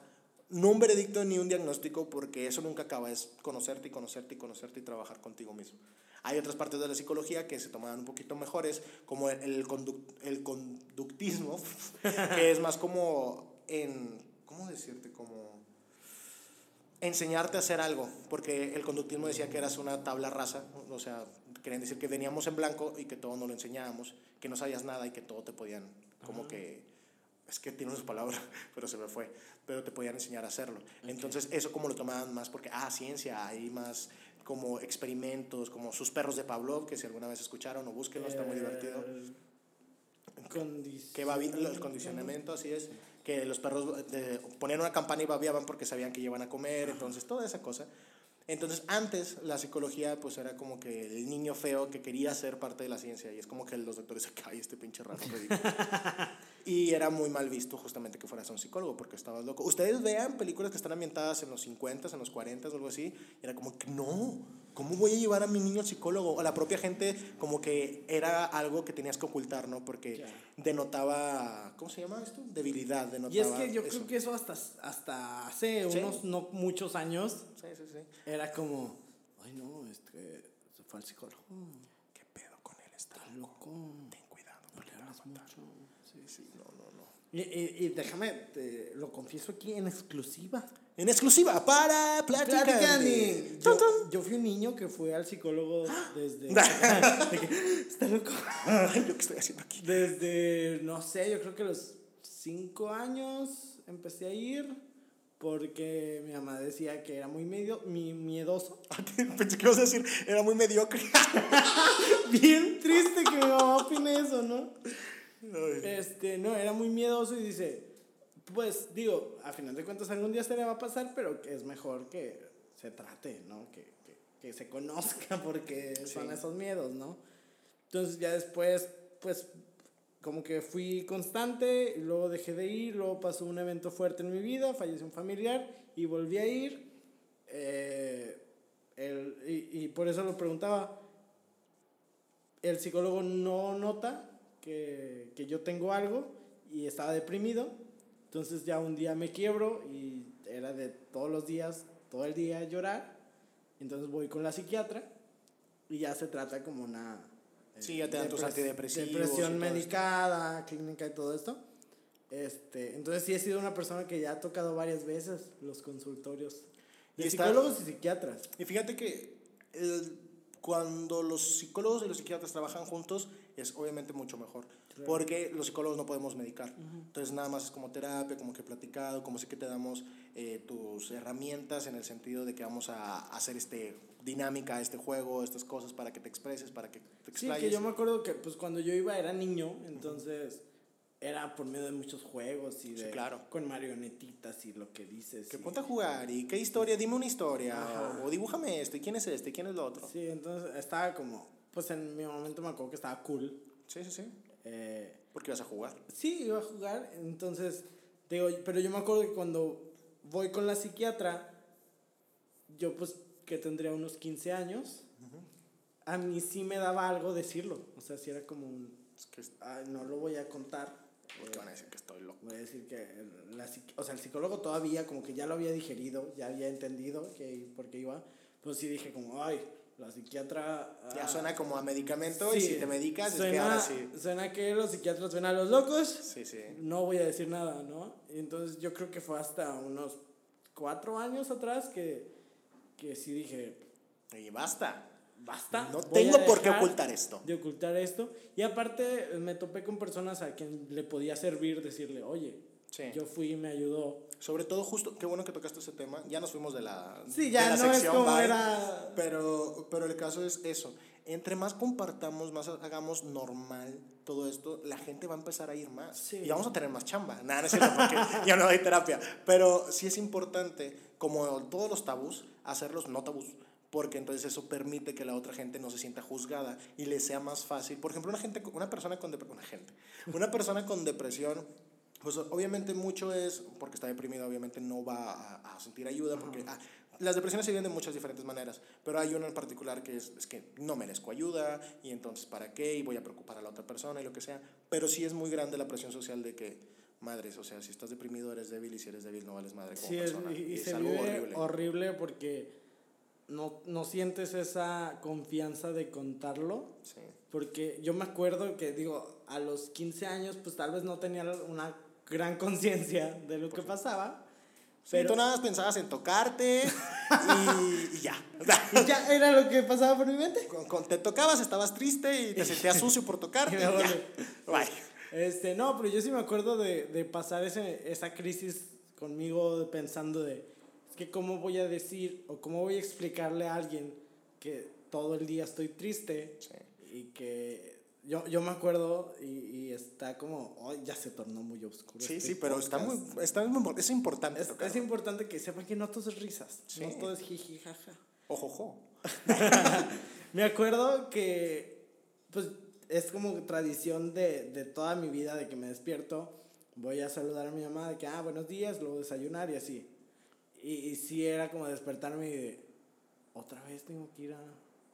no un veredicto ni un diagnóstico porque eso nunca acaba, es conocerte y conocerte y conocerte y trabajar contigo mismo. Hay otras partes de la psicología que se toman un poquito mejores, como el, el, conduc- el conductismo, *laughs* que es más como en, ¿cómo decirte? Como enseñarte a hacer algo, porque el conductismo decía que eras una tabla rasa, o sea, querían decir que veníamos en blanco y que todo nos lo enseñábamos, que no sabías nada y que todo te podían, como que, es que tiene su palabra, *laughs* pero se me fue, pero te podían enseñar a hacerlo. Entonces, eso como lo tomaban más porque, ah, ciencia, hay más como experimentos, como sus perros de Pavlov, que si alguna vez escucharon o búsquenlo, está muy divertido. Condic- Que va el condicionamiento, así es, que los perros eh, ponían una campana y babiaban porque sabían que iban a comer, entonces toda esa cosa. Entonces antes la psicología pues era como que el niño feo que quería ser parte de la ciencia y es como que los doctores se ay este pinche raro ridículo". *laughs* y era muy mal visto justamente que fueras un psicólogo porque estabas loco. Ustedes vean películas que están ambientadas en los 50, en los 40 o algo así, y era como que no, ¿cómo voy a llevar a mi niño al psicólogo? O la propia gente como que era algo que tenías que ocultar, ¿no? Porque denotaba, ¿cómo se llama esto? Debilidad, denotaba Y es que yo eso. creo que eso hasta, hasta hace Sí. unos no muchos años Sí, sí, era como, ay no, este, se fue al psicólogo. ¿Qué pedo con él? Está Está loco. Ten cuidado, No le matar. mucho. Sí, Sí, no, no, no. Y, y, y déjame, te lo confieso aquí en exclusiva. En exclusiva para. Tun, Yo, yo fui un niño que fue al psicólogo desde... *laughs* de que, Está loco. ¿yo qué estoy haciendo aquí? Desde, no sé, yo creo que los cinco años empecé a ir porque mi mamá decía que era muy medio, mi, miedoso. *laughs* Pensé que ibas a decir, era muy mediocre. *laughs* Bien triste que mi mamá opine eso, ¿no? Este, no, era muy miedoso y dice, pues digo, a final de cuentas algún día se le va a pasar, pero que es mejor que se trate, ¿no? Que, que, que se conozca *laughs* porque son Sí. esos miedos, ¿no? Entonces ya después, pues como que fui constante, y luego dejé de ir, luego pasó un evento fuerte en mi vida, falleció un familiar y volví a ir. eh, el- y, y por eso lo preguntaba, el psicólogo no nota que, que yo tengo algo y estaba deprimido. Entonces ya un día me quiebro y era de todos los días, todo el día llorar. Entonces voy con la psiquiatra y ya se trata como una... eh, Sí, ya te dan tus depres- antidepresivos y Depresión esto. medicada, clínica y todo esto. Este, entonces sí he sido una persona que ya ha tocado varias veces los consultorios Y de está- psicólogos y psiquiatras. Y fíjate que el- cuando los psicólogos y los psiquiatras trabajan juntos es obviamente mucho mejor. Porque los psicólogos no podemos medicar. Entonces nada más es como terapia, como que platicado, como sé que te damos eh, tus herramientas en el sentido de que vamos a hacer este dinámica, este juego, estas cosas para que te expreses, para que te Sí, explayes. que yo me acuerdo que pues cuando yo iba era niño, entonces era por medio de muchos juegos y Sí, de claro. con marionetitas y lo que dices. Que ponte a jugar y qué historia, dime una historia Ajá. o dibújame esto y quién es este y quién es lo otro. Sí, entonces estaba como, pues en mi momento me acuerdo que estaba cool. Sí, sí, sí. Eh, Porque vas a jugar. sí, iba a jugar, entonces, digo, pero yo me acuerdo que cuando voy con la psiquiatra, yo pues que tendría unos 15 años, a mí sí me daba algo decirlo. O sea, si era como un, Es que, es- "Ay, no lo voy a contar. porque van a decir que estoy loco. Voy a decir que la, o sea, el psicólogo todavía como que ya lo había digerido, ya había entendido que por qué iba. Pues sí dije como, ay, la psiquiatra... Ya ah, suena como a medicamento y si te medicas es que suena, ahora sí. Suena que los psiquiatras ven a los locos, Sí, sí. no voy a decir nada, ¿no? Entonces yo creo que fue hasta unos cuatro años atrás que, que sí dije, Y basta. basta. No tengo por qué ocultar esto. De ocultar esto. Y aparte me topé con personas a quien le podía servir decirle, oye, Sí. yo fui y me ayudó. Sobre todo, justo, qué bueno que tocaste ese tema. Ya nos fuimos de la, Sí, de ya la no es sección, como bye. era... Pero, pero el caso es eso. Entre más compartamos, más hagamos normal todo esto, la gente va a empezar a ir más. Sí. Y vamos a tener más chamba. Nada, no es cierto, porque *laughs* ya no doy terapia. Pero sí es importante, como todos los tabús, hacerlos no tabús. Porque entonces eso permite que la otra gente no se sienta juzgada y le sea más fácil. Por ejemplo, una, gente, una persona con una gente, una persona con depresión, pues obviamente mucho es, porque está deprimido, obviamente no va a, a sentir ayuda, porque ah, las depresiones se viven de muchas diferentes maneras, pero hay una en particular que es, es que no merezco ayuda y entonces para qué y voy a preocupar a la otra persona y lo que sea, pero sí es muy grande la presión social de que, madres, o sea, si estás deprimido eres débil y si eres débil no vales madre como Sí, es, persona. y, y es se algo vive horrible. horrible. porque no, no sientes esa confianza de contarlo. Sí. Porque yo me acuerdo que, digo, a los 15 años, pues tal vez no tenía una gran conciencia de lo que pasaba. Sí, Pero tú nada más pensabas en tocarte y, y ya. *laughs* ya era lo que pasaba por mi mente. Con- con- te tocabas, estabas triste y te *laughs* sentías sucio por tocarte. *laughs* Y. Bye. Este, no, pero yo sí me acuerdo de, de pasar ese, esa crisis conmigo pensando de, es que cómo voy a decir o cómo voy a explicarle a alguien que todo el día estoy triste Sí. y que yo, yo me acuerdo y, y está como, oh, ya se tornó muy oscuro. Sí, este sí, pero está muy, está muy, es importante Es, es importante que sepan que no todo es risas, Sí. no todo es jiji, jaja. Ojo, ojo. *laughs* Me acuerdo que, pues, es como tradición de, de toda mi vida, de que me despierto, voy a saludar a mi mamá, de que, ah, buenos días, luego desayunar y así. Y, y sí era como despertarme y de, otra vez tengo que ir a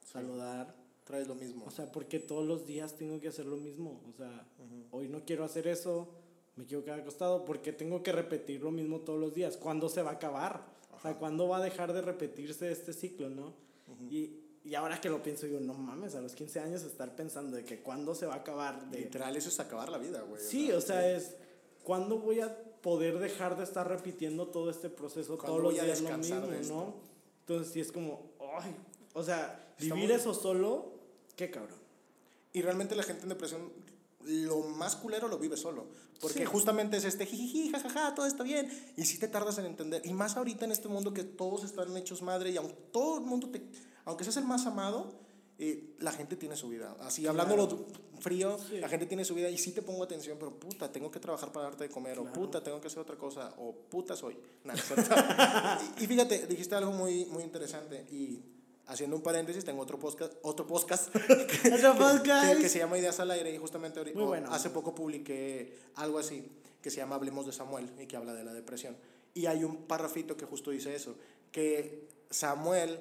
saludar. Traes lo mismo. O sea, porque todos los días tengo que hacer lo mismo. O sea, hoy no quiero hacer eso, me quiero quedar acostado, porque tengo que repetir lo mismo todos los días. ¿Cuándo se va a acabar? O sea, ¿cuándo va a dejar de repetirse este ciclo, no? y, y ahora que lo pienso, digo, no mames, a los 15 años estar pensando de que cuándo se va a acabar. De... Literal, eso es acabar la vida, güey. Sí, o sea, es, ¿cuándo voy a poder dejar de estar repitiendo todo este proceso ¿Cuándo todos los días lo mismo, no? Entonces sí es como, ay, o sea, vivir eso solo, qué cabrón. Y realmente la gente en depresión, lo más culero lo vive solo. Porque Sí. justamente es este jijiji, jajaja, todo está bien. Y si te tardas en entender. Y más ahorita en este mundo que todos están hechos madre y aunque todo el mundo te. Aunque seas el más amado, eh, la gente tiene su vida. Así, hablándolo du- frío, Sí. la gente tiene su vida y sí te pongo atención, pero puta, tengo que trabajar para darte de comer, o puta, tengo que hacer otra cosa, o puta soy. Nah, *laughs* y, y fíjate, dijiste algo muy, muy interesante y haciendo un paréntesis, tengo otro podcast, otro podcast *laughs* que, Otro podcast. que- que se llama Ideas al Aire y justamente ahorita, bueno. hace poco publiqué algo así que se llama Hablemos de Samuel y que habla de la depresión. Y hay un parrafito que justo dice eso, que Samuel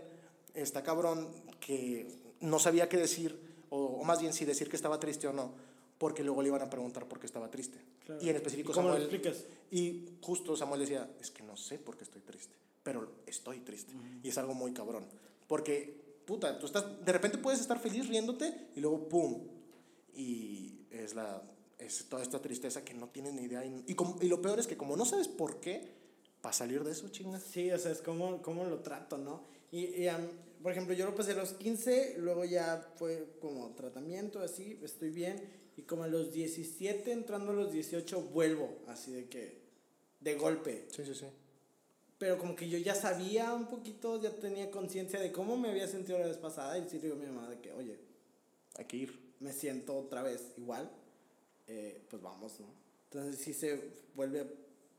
está cabrón que no sabía qué decir, o, o más bien si decir que estaba triste o no, porque luego le iban a preguntar por qué estaba triste. Claro. Y en específico ¿Y cómo lo Samuel... explicas? Y justo Samuel decía, es que no sé por qué estoy triste, pero estoy triste. Y es algo muy cabrón. Porque, puta, tú estás, de repente puedes estar feliz riéndote y luego, ¡pum! Y es, la, es toda esta tristeza que no tienes ni idea. Y, y, como- y lo peor es que como no sabes por qué, para salir de eso, chingas. Sí, o sea, es como, como lo trato, ¿no? Y, y am, por ejemplo, yo lo pasé a los 15, luego ya fue como tratamiento, así, estoy bien. Y como a los 17, entrando a los 18, vuelvo, así de que, de golpe. Sí, sí, sí. Pero como que yo ya sabía un poquito, ya tenía conciencia de cómo me había sentido la vez pasada. Y sí digo a mi mamá de que, oye, Hay que ir. me siento otra vez igual, eh, pues vamos, ¿no? Entonces sí se vuelve a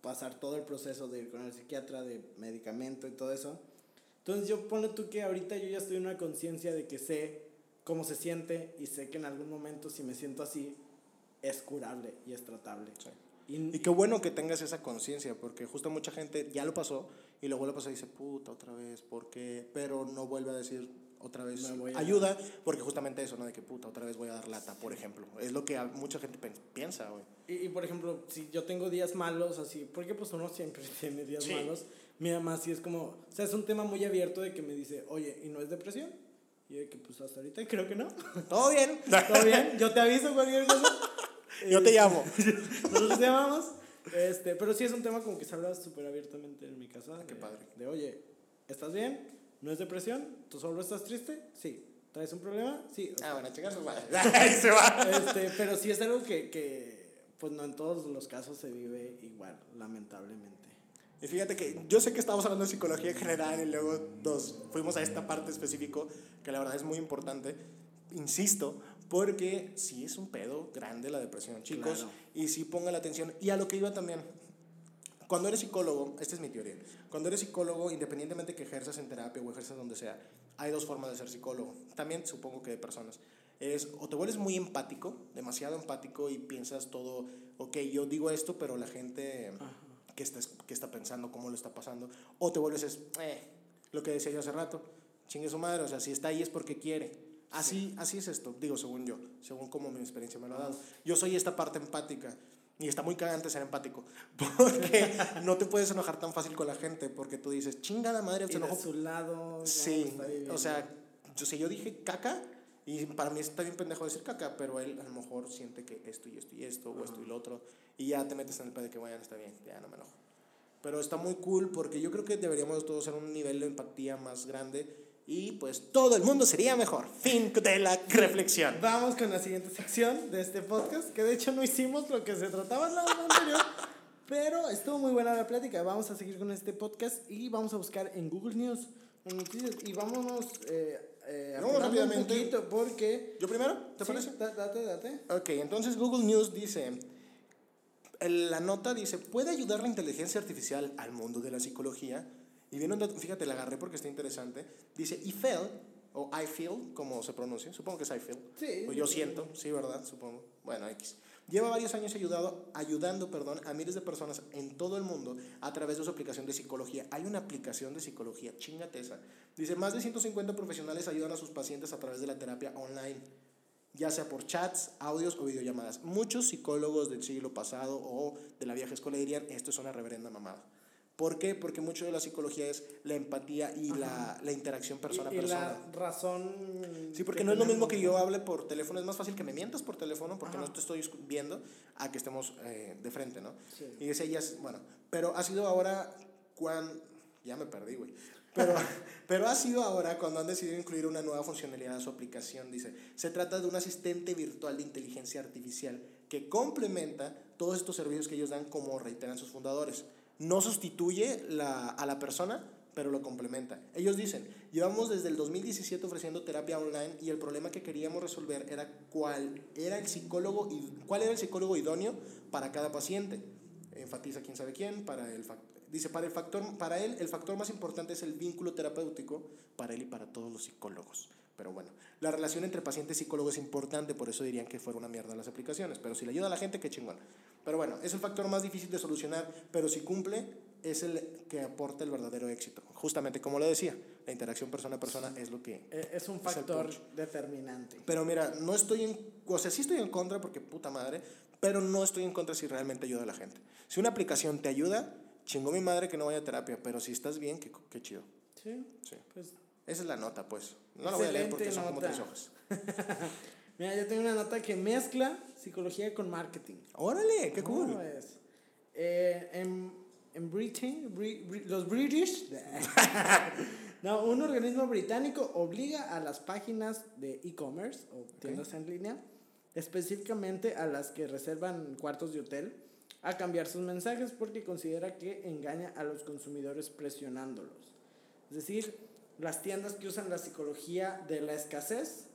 pasar todo el proceso de ir con el psiquiatra, de medicamento y todo eso. Entonces yo ponle tú que ahorita yo ya estoy en una conciencia de que sé cómo se siente y sé que en algún momento si me siento así es curable y es tratable. Sí. Y, Y qué bueno que tengas esa conciencia, porque justo mucha gente ya lo pasó y luego lo pasó y dice, puta, otra vez, ¿por qué? Pero no vuelve a decir, otra vez a- ayuda, porque justamente eso, ¿no? De que puta, otra vez voy a dar lata, por ejemplo. Es lo que a- mucha gente piensa, güey. Y, y, por ejemplo, si yo tengo días malos, así, porque pues uno siempre *laughs* tiene días Sí. malos, mi mamá sí es como, o sea, es un tema muy abierto de que me dice, oye, ¿y no es depresión? Y de que pues hasta ahorita creo que no. ¿Todo bien? *laughs* ¿Todo bien? Yo te aviso cualquier cosa. Yo te llamo. *laughs* Nosotros te llamamos. Este, pero sí es un tema como que se habla súper abiertamente en mi casa. qué de- padre. De, oye, ¿estás bien? ¿No es depresión? ¿Tú solo estás triste? Sí. ¿Traes un problema? Sí. O Ah, bueno. *laughs* Ahí se va. Este, pero sí es algo que, que, pues no en todos los casos se vive igual, lamentablemente. Y fíjate que yo sé que estamos hablando de psicología en general y luego nos fuimos a esta parte específico que la verdad es muy importante. Insisto, porque sí es un pedo grande la depresión, chicos. Claro. Y sí ponga la atención. Y a lo que iba también. Cuando eres psicólogo, esta es mi teoría. Cuando eres psicólogo, independientemente que ejerzas en terapia o ejerzas donde sea, hay dos formas de ser psicólogo. También supongo que de personas. Es o te vuelves muy empático, demasiado empático y piensas todo, ok, yo digo esto, pero la gente que está, que está pensando, cómo lo está pasando. O te vuelves, es, eh, lo que decía yo hace rato, chingue su madre, o sea, si está ahí es porque quiere. Así, así es esto, digo, según yo, según como mi experiencia me lo ha dado. Yo soy esta parte empática. Y está muy cagante ser empático. *laughs* Porque no te puedes enojar tan fácil con la gente. Porque tú dices, chingada madre, Y se de enojó. su lado, Sí, o sea, yo, si yo dije caca, y para mí está bien pendejo decir caca, pero él a lo mejor siente que esto y esto y esto, o esto y lo otro, y ya te metes en el pedo de que vayan, está bien, ya no me enojo. Pero está muy cool porque yo creo que deberíamos todos ser un nivel de empatía más grande y pues todo el mundo sería mejor. Fin de la reflexión. Vamos con la siguiente sección de este podcast, que de hecho no hicimos lo que se trataba en la anterior, pero estuvo muy buena la plática. Vamos a seguir con este podcast y vamos a buscar en Google News noticias y vámonos eh, eh, Vamos apurando un rápidamente. poquito porque... ¿Yo primero? ¿Te Sí, parece? da- date, date. Ok, entonces Google News dice, la nota dice, ¿puede ayudar la inteligencia artificial al mundo de la psicología? Y viene un dato, fíjate, la agarré porque está interesante. Dice, I feel, o I feel, como se pronuncia, supongo que es I feel. Sí. O yo siento, sí, ¿verdad? Supongo. Bueno, X. Lleva varios años ayudado, ayudando perdón, a miles de personas en todo el mundo a través de su aplicación de psicología. Hay una aplicación de psicología, chingate esa. Dice, más de 150 profesionales ayudan a sus pacientes a través de la terapia online ya sea por chats, audios o videollamadas. Muchos psicólogos del siglo pasado o de la vieja escuela dirían, esto es una reverenda mamada. ¿Por qué? Porque mucho de la psicología es la empatía y la, la interacción persona a y, y persona. la razón... Sí, porque que no es lo mismo que yo hable por teléfono, es más fácil que me mientas por teléfono porque Ajá. no te estoy viendo a que estemos eh, de frente, ¿no? Sí. Y dice ellas, bueno, pero ha sido ahora cuando... Ya me perdí, güey. Pero, *laughs* pero ha sido ahora cuando han decidido incluir una nueva funcionalidad a su aplicación. Dice, se trata de un asistente virtual de inteligencia artificial que complementa todos estos servicios que ellos dan como reiteran sus fundadores. No sustituye a la persona, pero lo complementa. Ellos dicen, llevamos desde el 2017 ofreciendo terapia online y el problema que queríamos resolver era cuál era el psicólogo cuál era el psicólogo idóneo para cada paciente. Enfatiza quién sabe quién, para el dice para el factor para él el factor más importante es el vínculo terapéutico para él y para todos los psicólogos. Pero bueno, la relación entre paciente y psicólogo es importante, por eso dirían que fuera una mierda las aplicaciones, pero si le ayuda a la gente, qué chingón. Pero bueno, es el factor más difícil de solucionar, pero si cumple, es el que aporta el verdadero éxito. Justamente como lo decía, la interacción persona a persona es lo que... Eh, Es un factor punch. determinante. Pero mira, no estoy en... O sea, sí estoy en contra porque puta madre, pero no estoy en contra si realmente ayuda a la gente. Si una aplicación te ayuda, chingó mi madre que no vaya a terapia, pero si estás bien, qué, qué chido. Sí, Sí. pues Esa es la nota, pues. No la voy a leer porque son como Excelente tres nota. hojas. *laughs* Mira, yo tengo una nota que mezcla psicología con marketing. Órale, qué cool. ¿Cómo es? Eh, en, en Britain, Bri- Bri- los British, *laughs* no, un organismo británico obliga a las páginas de e-commerce o tiendas en línea, específicamente a las que reservan cuartos de hotel, a cambiar sus mensajes porque considera que engaña a los consumidores presionándolos. Es decir, las tiendas que usan la psicología de la escasez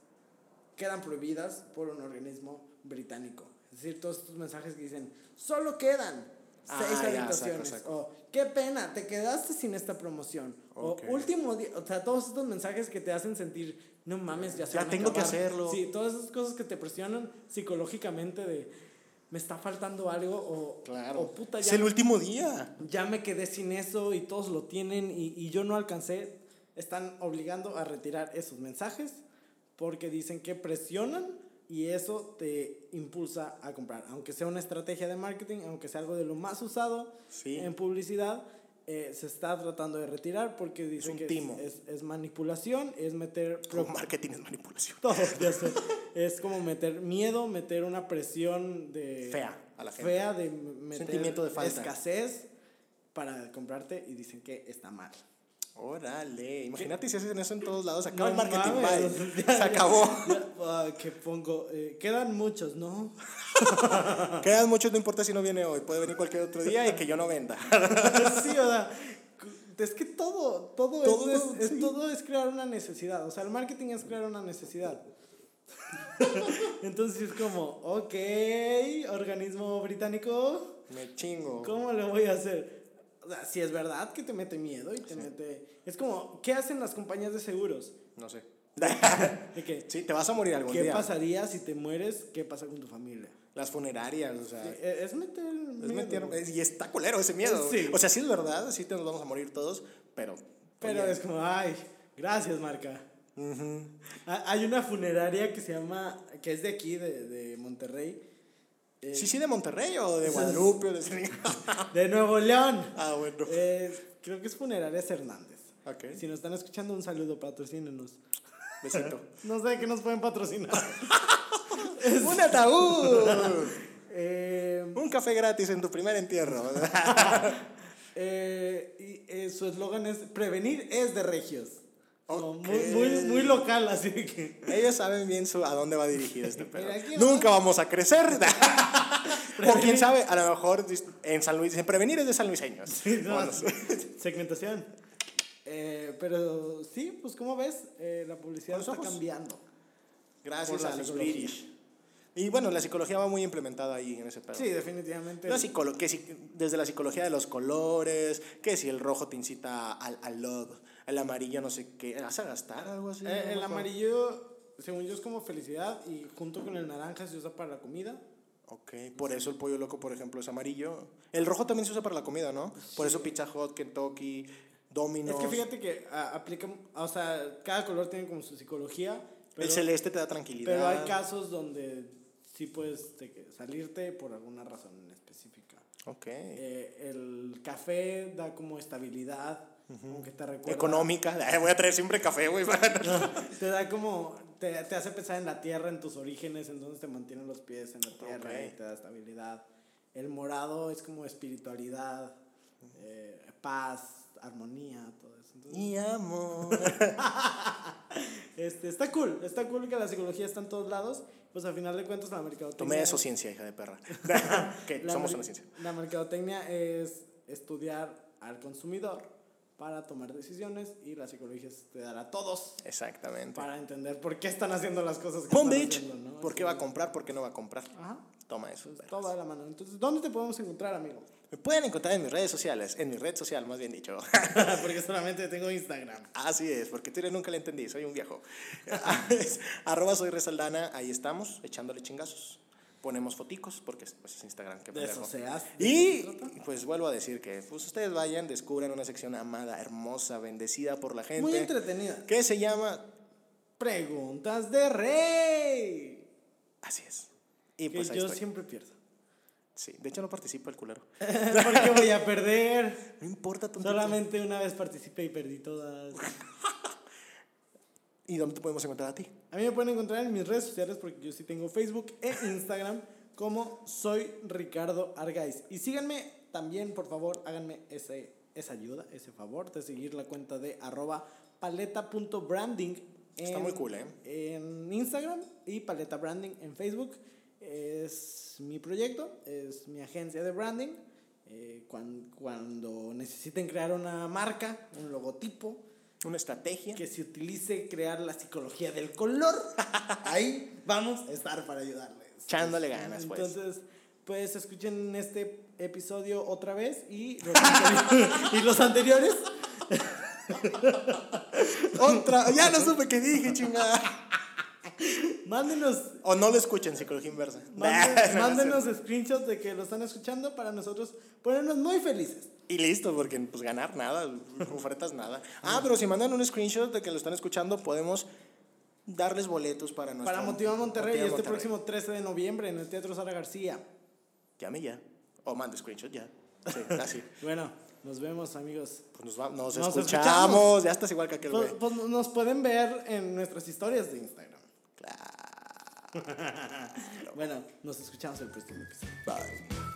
quedan prohibidas por un organismo británico. Es decir, todos estos mensajes que dicen, solo quedan Ah, seis ya, habitaciones. saco, saco. O, qué pena, te quedaste sin esta promoción. O, último día, o sea, todos estos mensajes que te hacen sentir, no mames, ya se Ya van a tengo que acabar". hacerlo. Sí, todas esas cosas que te presionan psicológicamente de, me está faltando algo o, Claro. o puta, es ya, el último día. ya me quedé sin eso y todos lo tienen y, y yo no alcancé. están obligando a retirar esos mensajes porque dicen que presionan y eso te impulsa a comprar. Aunque sea una estrategia de marketing, aunque sea algo de lo más usado Sí. en publicidad, eh, se está tratando de retirar porque dicen un que es- es, es manipulación, es meter... Como marketing es manipulación. *laughs* Todo. Es como meter miedo, meter una presión de... Fea a la gente. Fea de meter Sentimiento de falta. escasez para comprarte y dicen que está mal. Órale, imagínate si hacen eso en todos lados. Acaba No el marketing, mames, *laughs* ya, Se acabó. *laughs* ya, que pongo, eh, quedan muchos, ¿no? *laughs* Quedan muchos, no importa si no viene hoy. Puede venir cualquier otro día y que yo no venda. sí, o sea, es que todo, todo, Todo, es, todo, es- sí. todo es crear una necesidad. O sea, el marketing es crear una necesidad. Entonces es como, ok, organismo británico, Me chingo. ¿cómo le voy a hacer? O sea, si es verdad que te mete miedo y te mete... Es como, ¿qué hacen las compañías de seguros? No sé. *laughs* De que, sí, te vas a morir algún ¿qué día. pasaría si te mueres? ¿Qué pasa con tu familia? Las funerarias, o sea. Eh, Es meter... Es miedo. meter, es- y está culero ese miedo. Sí. O sea, sí es verdad, sí te nos vamos a morir todos, pero. Pero es como, ay, gracias, marca. Ha- Hay una funeraria que se llama, que es de aquí, de, de Monterrey. Eh, Sí, sí, de Monterrey o de Guadalupe o de. *laughs* De Nuevo León. ah, bueno. Eh, creo que es Funerarias Hernández. Ok. Si nos están escuchando, un saludo, patrocínenos. Besito. *laughs* No sé que nos pueden patrocinar. *laughs* ¡Un ataúd! Eh, Un café gratis en tu primer entierro. eh, y su eslogan es: prevenir es de regios. Como Ok. Muy, muy, muy local, así que. Ellos saben bien su, a dónde va dirigido este pedo. Nunca vamos a crecer. *laughs* o quién sabe, a lo mejor en San Luis, dicen prevenir es de San Luiseños. O no sé. segmentación. Eh, pero sí, pues como ves, Eh, la publicidad los está ojos. cambiando. Gracias a los psicología. British. Y bueno, la psicología va muy implementada ahí en ese pedo. Sí, definitivamente. La que si- desde la psicología de los colores, que si el rojo te incita al, al love, el amarillo no sé qué, ¿vas a gastar algo así? Eh, el amarillo, según yo, es como felicidad y junto con el naranja se usa para la comida. Ok, por eso el pollo loco, por ejemplo, es amarillo. El rojo también se usa para la comida, ¿no? Por eso Pizza Hut, Kentucky, Domino's. Es que fíjate que ah, aplica, o sea, cada color tiene como su psicología. Pero, el celeste te da tranquilidad. pero hay casos donde sí puedes de que salirte por alguna razón en específica. Ok. Eh, el café da como estabilidad, como que te recuerda. Económica. *laughs* Voy a traer siempre café, güey. *laughs* Te da como, te, te hace pensar en la tierra, en tus orígenes, entonces te mantienen los pies en la tierra Ok. y te da estabilidad. El morado es como espiritualidad, eh, paz, armonía, todo eso. Entonces, y amor. *laughs* este, está cool, está cool que la psicología está en todos lados, pues al final de cuentas la mercadotecnia... Tomé eso ciencia, hija de perra. que somos una ciencia. La mercadotecnia es estudiar al consumidor para tomar decisiones y la psicología estudiar a todos Exactamente. para entender por qué están haciendo las cosas que están bitch. haciendo, ¿no? ¿Por qué va a comprar? ¿Por qué no va a comprar? Ajá. Toma eso. Pues todo de la mano. Entonces, ¿dónde te podemos encontrar, amigo? Me pueden encontrar en mis redes sociales. En mi red social, más bien dicho. *laughs* Porque solamente tengo Instagram. Así es, porque Twitter nunca le entendí, soy un viejo. *laughs* Arroba soy Resaldana, ahí estamos, echándole chingazos. Ponemos foticos, porque pues, es Instagram, que De eso pendejo. se hace. Y pues vuelvo a decir que pues, ustedes vayan, descubran una sección amada, hermosa, bendecida por la gente. Muy entretenida. Que se llama Preguntas de Rey. Así es. Y Que pues yo estoy. siempre pierdo. Sí, de hecho no participo el culero. *laughs* Porque voy a perder. *laughs* No importa tontito. Solamente una vez participé y perdí todas. *laughs* ¿Y dónde te podemos encontrar a ti? A mí me pueden encontrar en mis redes sociales porque yo sí tengo Facebook e Instagram como soy Ricardo Argaiz. Y síganme también, por favor, háganme ese, esa ayuda, ese favor de seguir la cuenta de arroba paleta.branding. Está muy cool, ¿eh? En Instagram y Paleta Branding en Facebook. Es mi proyecto, es mi agencia de branding. Eh, cuan- cuando necesiten crear una marca, un logotipo, Una estrategia. que se utilice crear la psicología del color, *laughs* ahí vamos a estar para ayudarles. Echándole ganas, pues. Entonces, pues escuchen este episodio otra vez y los, anteri- *laughs* y los anteriores. *laughs* Otra, ya no supe qué dije, chingada. Mándenos, O no lo escuchen, psicología inversa. mándenos, *laughs* mándenos screenshots de que lo están escuchando para nosotros ponernos muy felices. Y listo, porque pues ganar nada, ofertas nada. Ah, pero si mandan un screenshot de que lo están escuchando, podemos darles boletos para nuestro... Para Motivar Monterrey Motiva este Monterrey. próximo 13 de noviembre en el Teatro Sara García. Llame ya. O mande screenshot ya. Sí, así. *laughs* Bueno, nos vemos amigos. Pues nos, va- nos, Nos escuchamos. escuchamos. Ya estás igual que aquel Pues, güey. pues nos pueden ver en nuestras historias de Instagram. Claro. *laughs* Bueno, nos escuchamos el próximo episodio. Bye.